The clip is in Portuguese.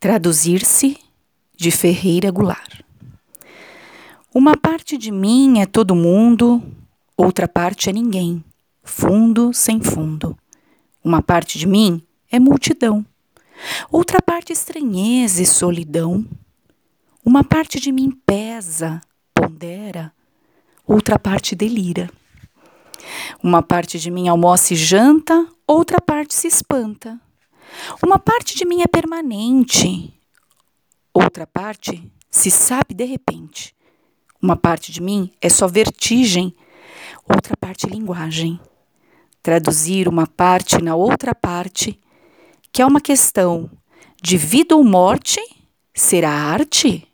Traduzir-se de Ferreira Goulart. Uma parte de mim é todo mundo, outra parte é ninguém, fundo sem fundo. Uma parte de mim é multidão, outra parte estranheza e solidão. Uma parte de mim pesa, pondera, outra parte delira. Uma parte de mim almoça e janta, outra parte se espanta. Uma parte de mim é permanente, outra parte se sabe de repente. Uma parte de mim é só vertigem, outra parte linguagem. Traduzir uma parte na outra parte, que é uma questão de vida ou morte, será arte?